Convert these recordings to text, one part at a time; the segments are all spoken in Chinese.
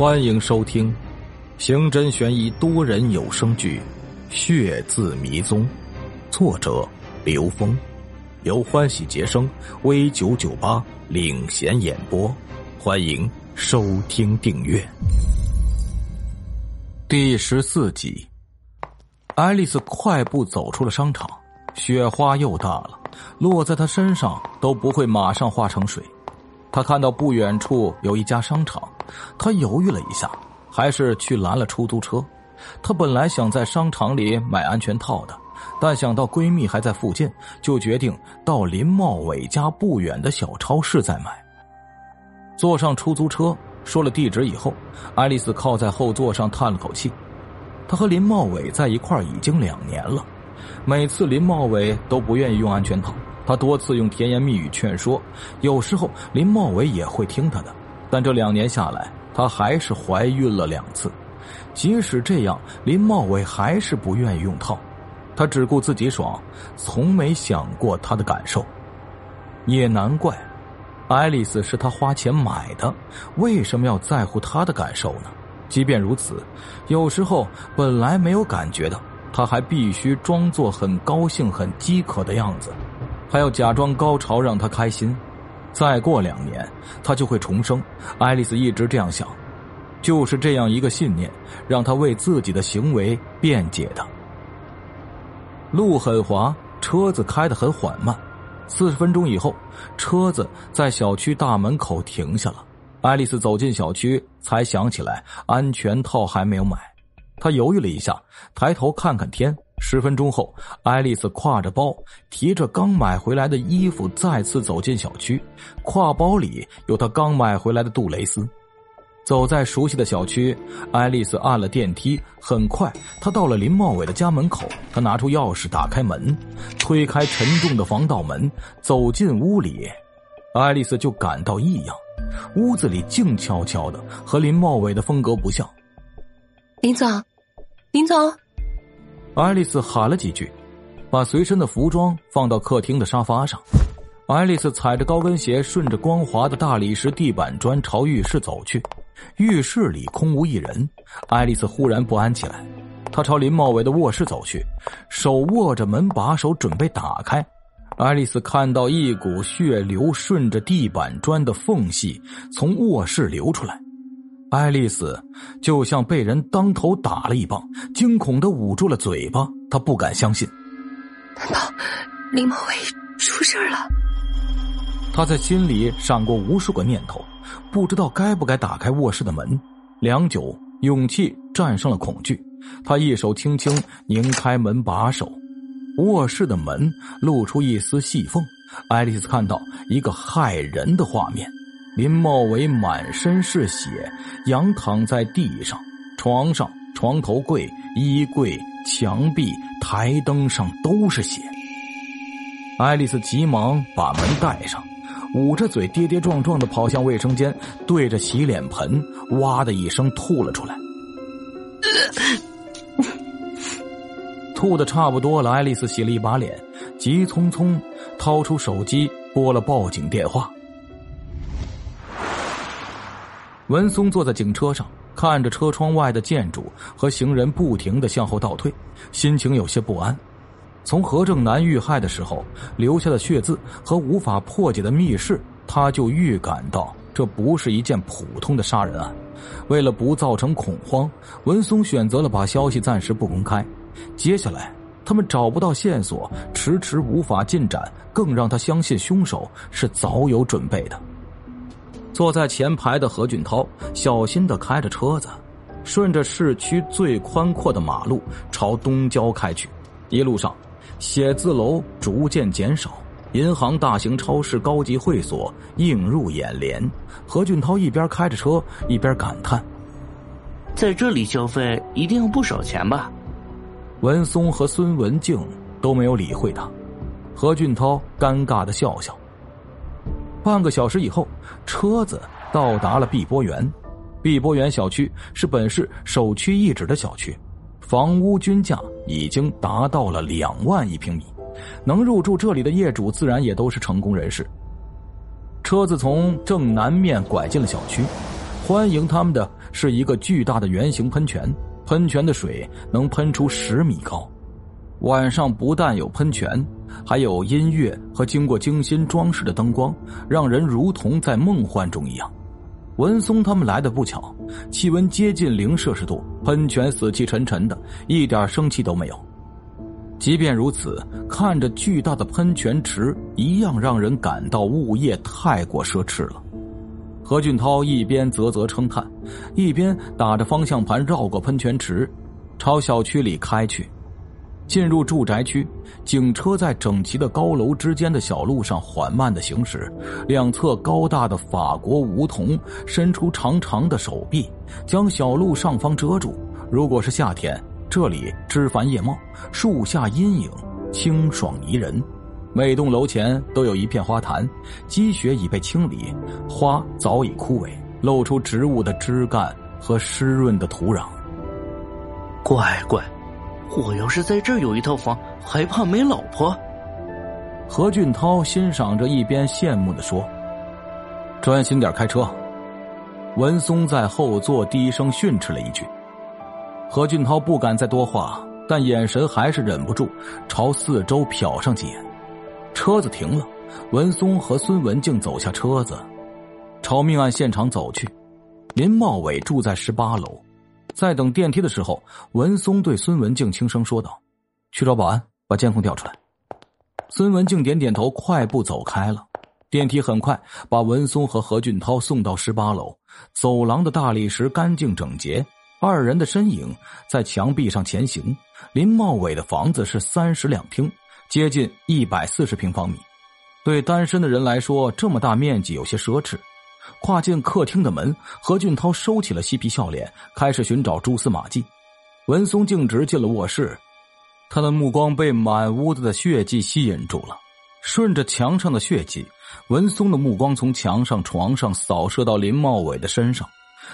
欢迎收听刑侦悬疑多人有声剧《血字迷踪》，作者刘峰，由欢喜杰生 V 九九八领衔演播。欢迎收听订阅。第十四集，爱丽丝快步走出了商场，雪花又大了，落在她身上都不会马上化成水。她看到不远处有一家商场。她犹豫了一下，还是去拦了出租车。她本来想在商场里买安全套的，但想到闺蜜还在附近，就决定到林茂伟家不远的小超市再买。坐上出租车，说了地址以后，爱丽丝靠在后座上叹了口气。她和林茂伟在一块已经两年了，每次林茂伟都不愿意用安全套，他多次用甜言蜜语劝说，有时候林茂伟也会听他的。但这两年下来，他还是怀孕了两次。即使这样，林茂伟还是不愿意用套。他只顾自己爽，从没想过他的感受。也难怪，爱丽丝是他花钱买的，为什么要在乎他的感受呢？即便如此，有时候本来没有感觉的，他还必须装作很高兴、很饥渴的样子，还要假装高潮让他开心。再过两年，他就会重生。爱丽丝一直这样想，就是这样一个信念，让她为自己的行为辩解的。路很滑，车子开得很缓慢。四十分钟以后，车子在小区大门口停下了。爱丽丝走进小区，才想起来安全套还没有买。她犹豫了一下，抬头看看天。十分钟后，爱丽丝挎着包，提着刚买回来的衣服，再次走进小区。挎包里有她刚买回来的杜蕾斯。走在熟悉的小区，爱丽丝按了电梯。很快，她到了林茂伟的家门口。她拿出钥匙打开门，推开沉重的防盗门，走进屋里。爱丽丝就感到异样，屋子里静悄悄的，和林茂伟的风格不像。林总，林总。爱丽丝喊了几句，把随身的服装放到客厅的沙发上。爱丽丝踩着高跟鞋，顺着光滑的大理石地板砖朝浴室走去。浴室里空无一人，爱丽丝忽然不安起来。她朝林茂伟的卧室走去，手握着门把手准备打开。爱丽丝看到一股血流顺着地板砖的缝隙从卧室流出来。爱丽丝就像被人当头打了一棒，惊恐的捂住了嘴巴。她不敢相信，难道林茂伟出事了？她在心里闪过无数个念头，不知道该不该打开卧室的门。良久，勇气战胜了恐惧，她一手轻轻拧开门把手，卧室的门露出一丝细缝。爱丽丝看到一个骇人的画面。林茂伟满身是血，仰躺在地上，床上、床头柜、衣柜、墙壁、台灯上都是血。爱丽丝急忙把门带上，捂着嘴，跌跌撞撞的跑向卫生间，对着洗脸盆“哇”的一声吐了出来。吐的差不多了，爱丽丝洗了一把脸，急匆匆掏出手机拨了报警电话。文松坐在警车上，看着车窗外的建筑和行人不停的向后倒退，心情有些不安。从何正南遇害的时候留下的血渍和无法破解的密室，他就预感到这不是一件普通的杀人案。为了不造成恐慌，文松选择了把消息暂时不公开。接下来，他们找不到线索，迟迟无法进展，更让他相信凶手是早有准备的。坐在前排的何俊涛小心的开着车子，顺着市区最宽阔的马路朝东郊开去。一路上，写字楼逐渐减少，银行、大型超市、高级会所映入眼帘。何俊涛一边开着车，一边感叹：“在这里消费一定要不少钱吧？”文松和孙文静都没有理会他。何俊涛尴尬的笑笑。半个小时以后，车子到达了碧波园。碧波园小区是本市首屈一指的小区，房屋均价已经达到了两万一平米，能入住这里的业主自然也都是成功人士。车子从正南面拐进了小区，欢迎他们的是一个巨大的圆形喷泉，喷泉的水能喷出十米高。晚上不但有喷泉，还有音乐和经过精心装饰的灯光，让人如同在梦幻中一样。文松他们来的不巧，气温接近零摄氏度，喷泉死气沉沉的，一点生气都没有。即便如此，看着巨大的喷泉池，一样让人感到物业太过奢侈了。何俊涛一边啧啧称叹，一边打着方向盘绕过喷泉池，朝小区里开去。进入住宅区，警车在整齐的高楼之间的小路上缓慢的行驶，两侧高大的法国梧桐伸出长长的手臂，将小路上方遮住。如果是夏天，这里枝繁叶茂，树下阴影清爽宜人。每栋楼前都有一片花坛，积雪已被清理，花早已枯萎，露出植物的枝干和湿润的土壤。乖乖。我要是在这儿有一套房，还怕没老婆？何俊涛欣赏着，一边羡慕的说：“专心点开车。”文松在后座低声训斥了一句。何俊涛不敢再多话，但眼神还是忍不住朝四周瞟上几眼。车子停了，文松和孙文静走下车子，朝命案现场走去。林茂伟住在十八楼。在等电梯的时候，文松对孙文静轻声说道：“去找保安，把监控调出来。”孙文静点点头，快步走开了。电梯很快把文松和何俊涛送到十八楼。走廊的大理石干净整洁，二人的身影在墙壁上前行。林茂伟的房子是三室两厅，接近一百四十平方米，对单身的人来说，这么大面积有些奢侈。跨进客厅的门，何俊涛收起了嬉皮笑脸，开始寻找蛛丝马迹。文松径直进了卧室，他的目光被满屋子的血迹吸引住了。顺着墙上的血迹，文松的目光从墙上、床上扫射到林茂伟的身上，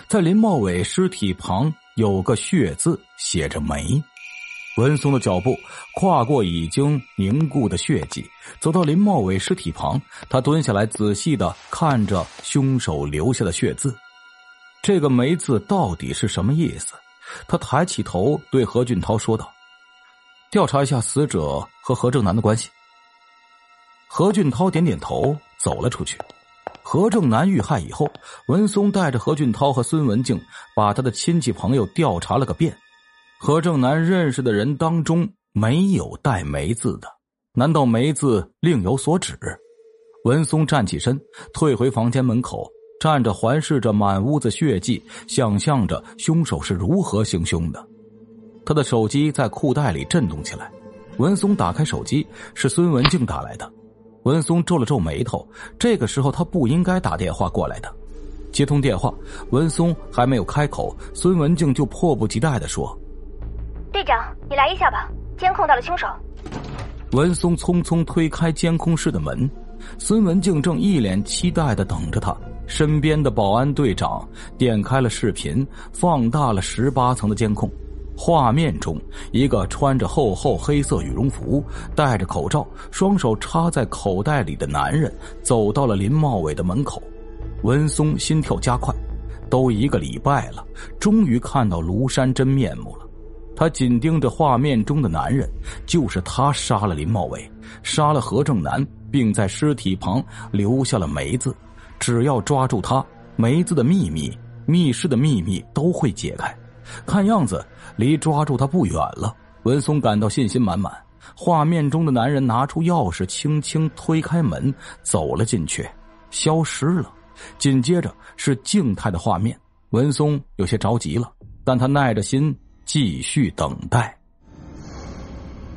在林茂伟尸体旁有个血字，写着“梅”。文松的脚步跨过已经凝固的血迹，走到林茂伟尸体旁。他蹲下来，仔细的看着凶手留下的血字。这个“梅”字到底是什么意思？他抬起头对何俊涛说道：“调查一下死者和何正南的关系。”何俊涛点点头，走了出去。何正南遇害以后，文松带着何俊涛和孙文静把他的亲戚朋友调查了个遍。何正南认识的人当中没有带“梅”字的，难道“梅”字另有所指？文松站起身，退回房间门口，站着环视着满屋子血迹，想象着凶手是如何行凶的。他的手机在裤袋里震动起来，文松打开手机，是孙文静打来的。文松皱了皱眉头，这个时候他不应该打电话过来的。接通电话，文松还没有开口，孙文静就迫不及待的说。队长，你来一下吧，监控到了凶手。文松匆匆推开监控室的门，孙文静正一脸期待的等着他。身边的保安队长点开了视频，放大了十八层的监控。画面中，一个穿着厚厚黑色羽绒服、戴着口罩、双手插在口袋里的男人走到了林茂伟的门口。文松心跳加快，都一个礼拜了，终于看到庐山真面目了。他紧盯着画面中的男人，就是他杀了林茂伟，杀了何正南，并在尸体旁留下了梅子。只要抓住他，梅子的秘密、密室的秘密都会解开。看样子离抓住他不远了。文松感到信心满满。画面中的男人拿出钥匙，轻轻推开门，走了进去，消失了。紧接着是静态的画面。文松有些着急了，但他耐着心。继续等待。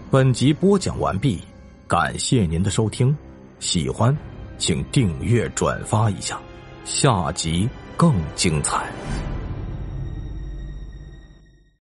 本集播讲完毕，感谢您的收听，喜欢请订阅转发一下，下集更精彩。